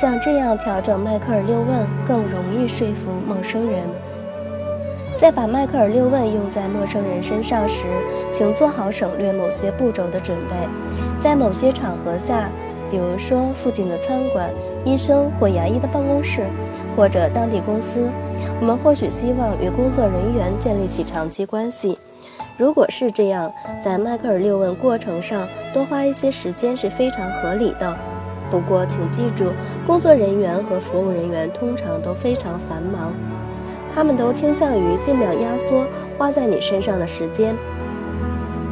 像这样调整迈克尔六问更容易说服陌生人。在把迈克尔六问用在陌生人身上时，请做好省略某些步骤的准备。在某些场合下，比如说附近的餐馆、医生或牙医的办公室，或者当地公司，我们或许希望与工作人员建立起长期关系。如果是这样，在迈克尔六问过程上多花一些时间是非常合理的。不过，请记住，工作人员和服务人员通常都非常繁忙。他们都倾向于尽量压缩花在你身上的时间。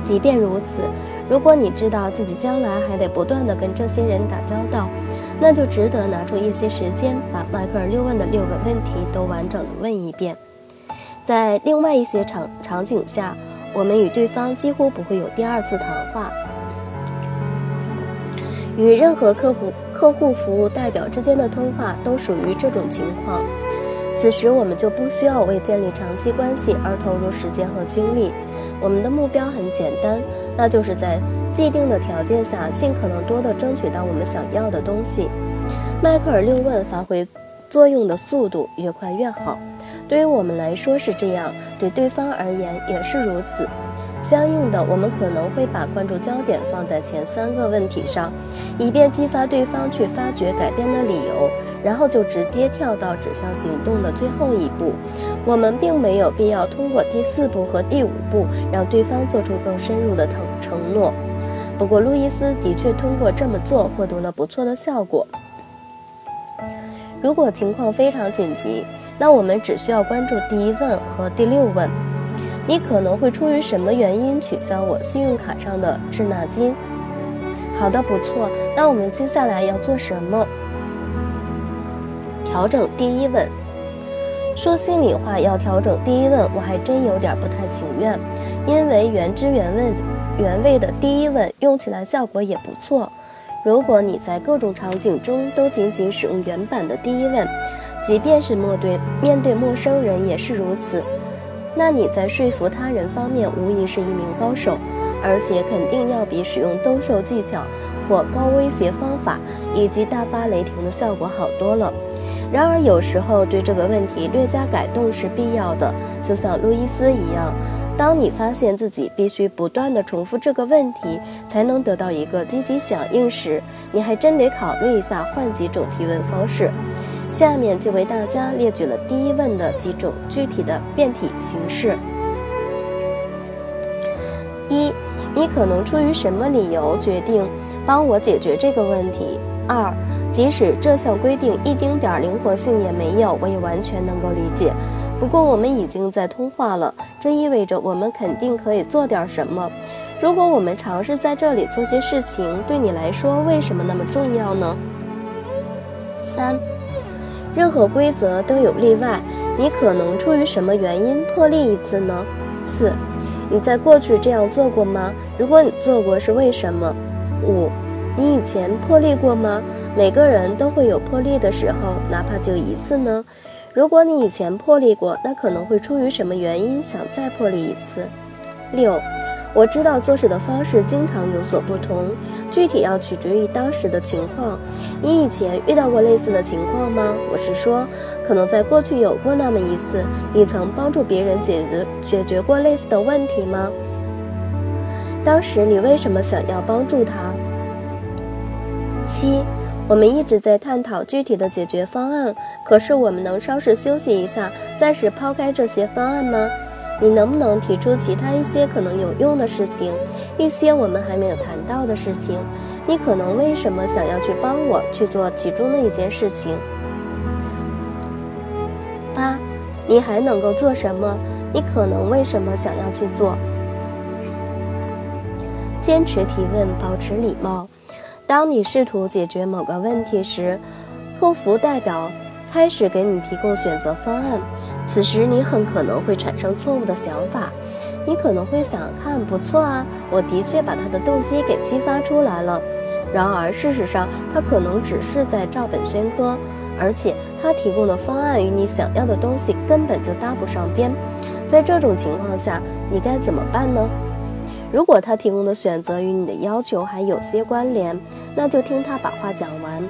即便如此，如果你知道自己将来还得不断地跟这些人打交道，那就值得拿出一些时间，把迈克尔六问的六个问题都完整地问一遍。在另外一些场场景下，我们与对方几乎不会有第二次谈话。与任何客户客户服务代表之间的通话都属于这种情况。此时，我们就不需要为建立长期关系而投入时间和精力。我们的目标很简单，那就是在既定的条件下，尽可能多地争取到我们想要的东西。迈克尔六问发挥作用的速度越快越好。对于我们来说是这样，对对方而言也是如此。相应的，我们可能会把关注焦点放在前三个问题上，以便激发对方去发掘改变的理由。然后就直接跳到指向行动的最后一步，我们并没有必要通过第四步和第五步让对方做出更深入的承承诺。不过，路易斯的确通过这么做获得了不错的效果。如果情况非常紧急，那我们只需要关注第一问和第六问：你可能会出于什么原因取消我信用卡上的滞纳金？好的，不错。那我们接下来要做什么？调整第一问，说心里话，要调整第一问，我还真有点不太情愿，因为原汁原味、原味的第一问用起来效果也不错。如果你在各种场景中都仅仅使用原版的第一问，即便是面对面对陌生人也是如此，那你在说服他人方面无疑是一名高手，而且肯定要比使用兜售技巧或高威胁方法以及大发雷霆的效果好多了。然而，有时候对这个问题略加改动是必要的，就像路易斯一样。当你发现自己必须不断地重复这个问题才能得到一个积极响应时，你还真得考虑一下换几种提问方式。下面就为大家列举了第一问的几种具体的变体形式：一，你可能出于什么理由决定帮我解决这个问题？二。即使这项规定一丁点儿灵活性也没有，我也完全能够理解。不过我们已经在通话了，这意味着我们肯定可以做点什么。如果我们尝试在这里做些事情，对你来说为什么那么重要呢？三，任何规则都有例外，你可能出于什么原因破例一次呢？四，你在过去这样做过吗？如果你做过，是为什么？五，你以前破例过吗？每个人都会有破例的时候，哪怕就一次呢。如果你以前破例过，那可能会出于什么原因想再破例一次？六，我知道做事的方式经常有所不同，具体要取决于当时的情况。你以前遇到过类似的情况吗？我是说，可能在过去有过那么一次，你曾帮助别人解决解决过类似的问题吗？当时你为什么想要帮助他？七。我们一直在探讨具体的解决方案，可是我们能稍事休息一下，暂时抛开这些方案吗？你能不能提出其他一些可能有用的事情，一些我们还没有谈到的事情？你可能为什么想要去帮我去做其中的一件事情？八，你还能够做什么？你可能为什么想要去做？坚持提问，保持礼貌。当你试图解决某个问题时，客服代表开始给你提供选择方案。此时，你很可能会产生错误的想法。你可能会想：看，不错啊，我的确把他的动机给激发出来了。然而，事实上，他可能只是在照本宣科，而且他提供的方案与你想要的东西根本就搭不上边。在这种情况下，你该怎么办呢？如果他提供的选择与你的要求还有些关联，那就听他把话讲完。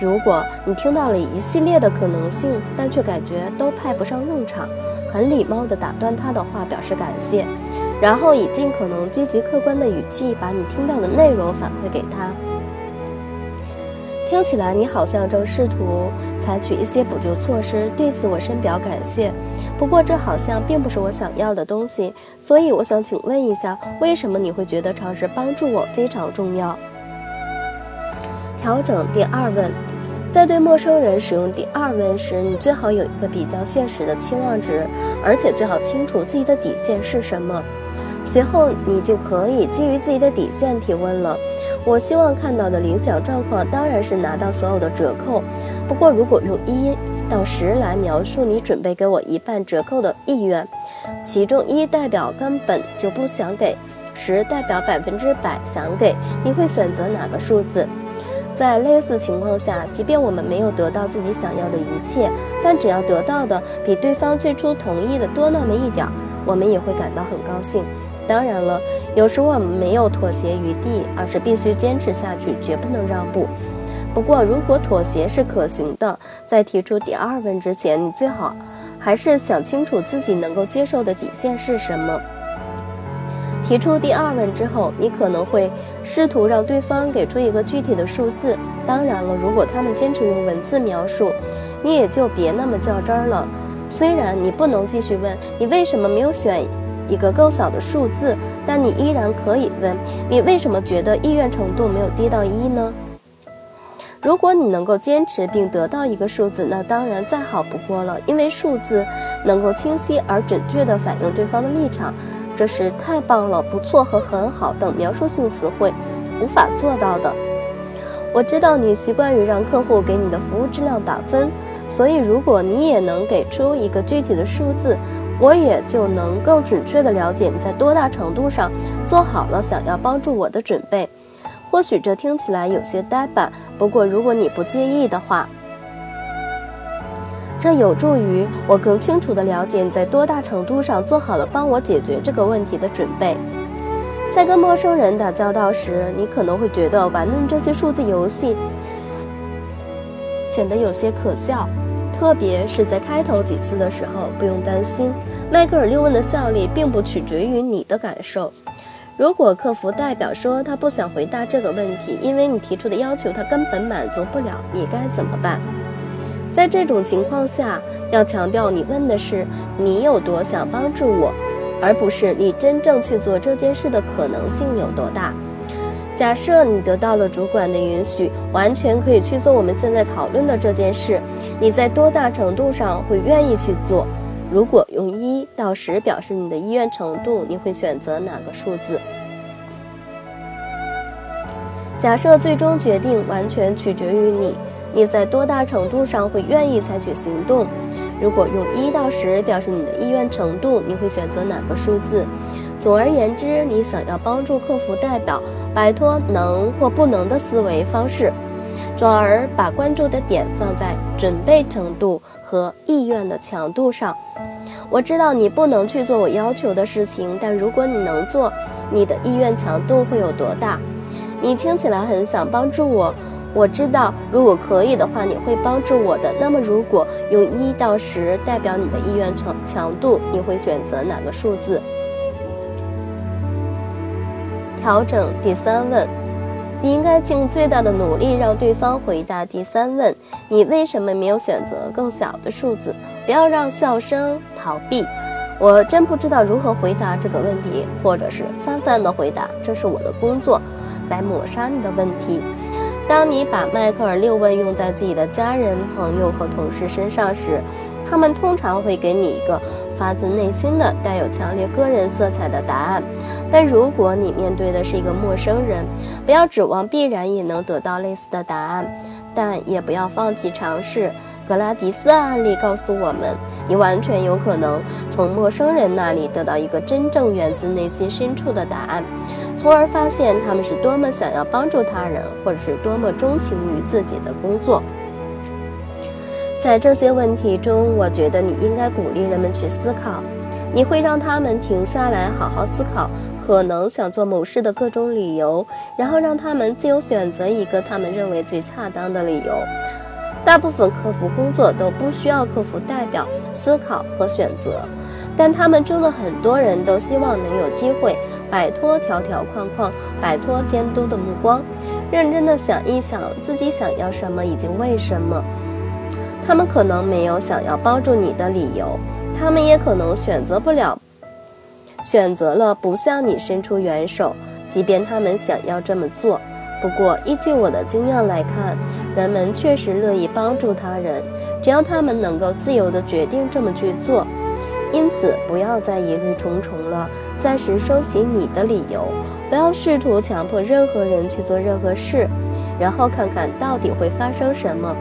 如果你听到了一系列的可能性，但却感觉都派不上用场，很礼貌地打断他的话，表示感谢，然后以尽可能积极客观的语气把你听到的内容反馈给他。听起来你好像正试图采取一些补救措施，对此我深表感谢。不过这好像并不是我想要的东西，所以我想请问一下，为什么你会觉得尝试帮助我非常重要？调整第二问，在对陌生人使用第二问时，你最好有一个比较现实的期望值，而且最好清楚自己的底线是什么。随后你就可以基于自己的底线提问了。我希望看到的理想状况当然是拿到所有的折扣。不过，如果用一到十来描述你准备给我一半折扣的意愿，其中一代表根本就不想给，十代表百分之百想给，你会选择哪个数字？在类似情况下，即便我们没有得到自己想要的一切，但只要得到的比对方最初同意的多那么一点儿，我们也会感到很高兴。当然了，有时我们没有妥协余地，而是必须坚持下去，绝不能让步。不过，如果妥协是可行的，在提出第二问之前，你最好还是想清楚自己能够接受的底线是什么。提出第二问之后，你可能会试图让对方给出一个具体的数字。当然了，如果他们坚持用文字描述，你也就别那么较真儿了。虽然你不能继续问你为什么没有选。一个更小的数字，但你依然可以问：你为什么觉得意愿程度没有低到一呢？如果你能够坚持并得到一个数字，那当然再好不过了，因为数字能够清晰而准确地反映对方的立场，这是太棒了、不错和很好等描述性词汇无法做到的。我知道你习惯于让客户给你的服务质量打分，所以如果你也能给出一个具体的数字。我也就能更准确地了解你在多大程度上做好了想要帮助我的准备。或许这听起来有些呆板，不过如果你不介意的话，这有助于我更清楚地了解你在多大程度上做好了帮我解决这个问题的准备。在跟陌生人打交道时，你可能会觉得玩弄这些数字游戏显得有些可笑。特别是在开头几次的时候，不用担心，迈克尔六问的效力并不取决于你的感受。如果客服代表说他不想回答这个问题，因为你提出的要求他根本满足不了，你该怎么办？在这种情况下，要强调你问的是你有多想帮助我，而不是你真正去做这件事的可能性有多大。假设你得到了主管的允许，完全可以去做我们现在讨论的这件事。你在多大程度上会愿意去做？如果用一到十表示你的意愿程度，你会选择哪个数字？假设最终决定完全取决于你，你在多大程度上会愿意采取行动？如果用一到十表示你的意愿程度，你会选择哪个数字？总而言之，你想要帮助客服代表摆脱能或不能的思维方式，转而把关注的点放在准备程度和意愿的强度上。我知道你不能去做我要求的事情，但如果你能做，你的意愿强度会有多大？你听起来很想帮助我。我知道，如果可以的话，你会帮助我的。那么，如果用一到十代表你的意愿强强度，你会选择哪个数字？调整第三问，你应该尽最大的努力让对方回答第三问。你为什么没有选择更小的数字？不要让笑声逃避。我真不知道如何回答这个问题，或者是泛泛的回答，这是我的工作，来抹杀你的问题。当你把迈克尔六问用在自己的家人、朋友和同事身上时，他们通常会给你一个发自内心的、带有强烈个人色彩的答案。但如果你面对的是一个陌生人，不要指望必然也能得到类似的答案，但也不要放弃尝试。格拉迪斯案例告诉我们，你完全有可能从陌生人那里得到一个真正源自内心深处的答案，从而发现他们是多么想要帮助他人，或者是多么钟情于自己的工作。在这些问题中，我觉得你应该鼓励人们去思考，你会让他们停下来好好思考。可能想做某事的各种理由，然后让他们自由选择一个他们认为最恰当的理由。大部分客服工作都不需要客服代表思考和选择，但他们中的很多人都希望能有机会摆脱条条框框，摆脱监督的目光，认真的想一想自己想要什么以及为什么。他们可能没有想要帮助你的理由，他们也可能选择不了，选择了不向你伸出援手，即便他们想要这么做。不过，依据我的经验来看，人们确实乐意帮助他人，只要他们能够自由地决定这么去做。因此，不要再疑虑重重了，暂时收起你的理由，不要试图强迫任何人去做任何事，然后看看到底会发生什么。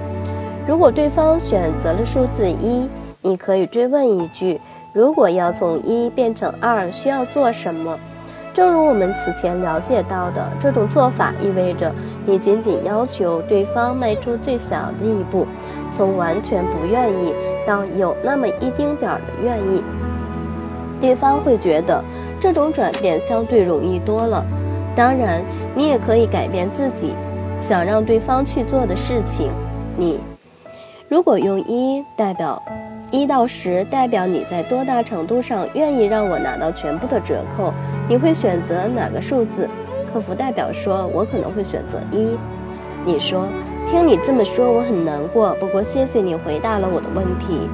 如果对方选择了数字一，你可以追问一句：如果要从一变成二，需要做什么？正如我们此前了解到的，这种做法意味着你仅仅要求对方迈出最小的一步，从完全不愿意到有那么一丁点儿的愿意。对方会觉得这种转变相对容易多了。当然，你也可以改变自己想让对方去做的事情。你如果用一代表。一到十代表你在多大程度上愿意让我拿到全部的折扣？你会选择哪个数字？客服代表说：“我可能会选择一。”你说：“听你这么说，我很难过。不过谢谢你回答了我的问题。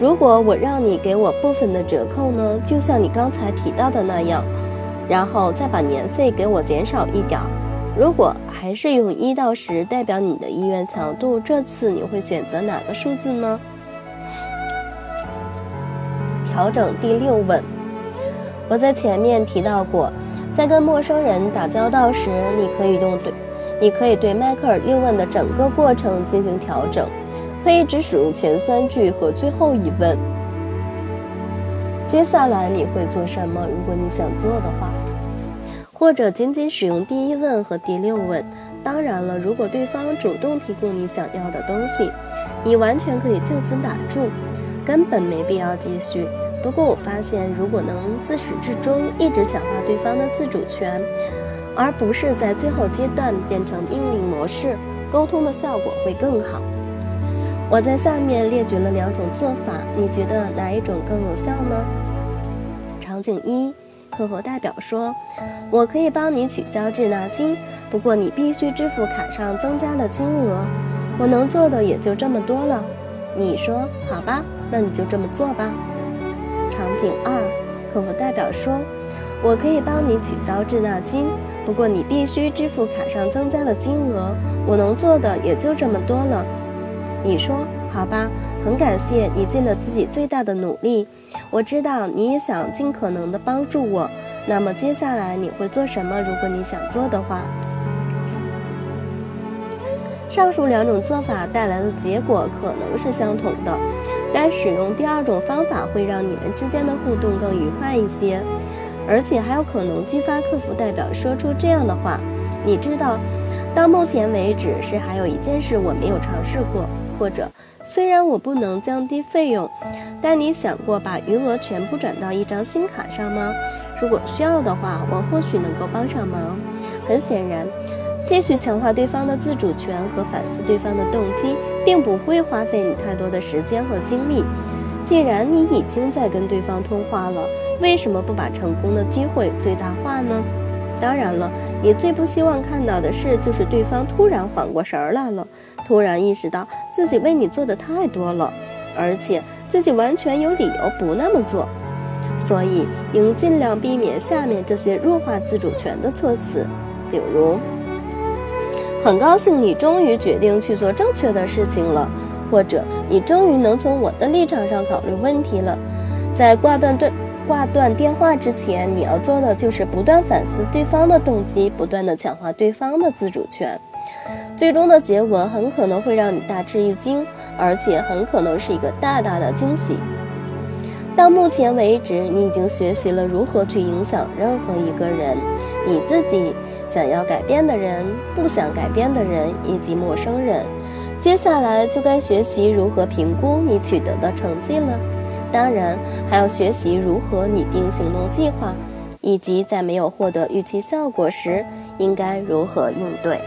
如果我让你给我部分的折扣呢？就像你刚才提到的那样，然后再把年费给我减少一点。如果还是用一到十代表你的意愿强度，这次你会选择哪个数字呢？”调整第六问，我在前面提到过，在跟陌生人打交道时，你可以用对，你可以对迈克尔六问的整个过程进行调整，可以只使用前三句和最后一问。接下来你会做什么？如果你想做的话，或者仅仅使用第一问和第六问。当然了，如果对方主动提供你想要的东西，你完全可以就此打住，根本没必要继续。不过我发现，如果能自始至终一直强化对方的自主权，而不是在最后阶段变成命令模式，沟通的效果会更好。我在下面列举了两种做法，你觉得哪一种更有效呢？场景一，客服代表说：“我可以帮你取消滞纳金，不过你必须支付卡上增加的金额。我能做的也就这么多了。”你说：“好吧，那你就这么做吧。”场景二，客服代表说：“我可以帮你取消滞纳金，不过你必须支付卡上增加的金额。我能做的也就这么多了。”你说：“好吧，很感谢你尽了自己最大的努力。我知道你也想尽可能的帮助我。那么接下来你会做什么？如果你想做的话，上述两种做法带来的结果可能是相同的。”但使用第二种方法会让你们之间的互动更愉快一些，而且还有可能激发客服代表说出这样的话：“你知道，到目前为止是还有一件事我没有尝试过，或者虽然我不能降低费用，但你想过把余额全部转到一张新卡上吗？如果需要的话，我或许能够帮上忙。”很显然。继续强化对方的自主权和反思对方的动机，并不会花费你太多的时间和精力。既然你已经在跟对方通话了，为什么不把成功的机会最大化呢？当然了，你最不希望看到的事就是对方突然缓过神儿来了，突然意识到自己为你做的太多了，而且自己完全有理由不那么做。所以，应尽量避免下面这些弱化自主权的措辞，比如。很高兴你终于决定去做正确的事情了，或者你终于能从我的立场上考虑问题了。在挂断对挂断电话之前，你要做的就是不断反思对方的动机，不断的强化对方的自主权。最终的结果很可能会让你大吃一惊，而且很可能是一个大大的惊喜。到目前为止，你已经学习了如何去影响任何一个人，你自己。想要改变的人，不想改变的人，以及陌生人，接下来就该学习如何评估你取得的成绩了。当然，还要学习如何拟定行动计划，以及在没有获得预期效果时应该如何应对。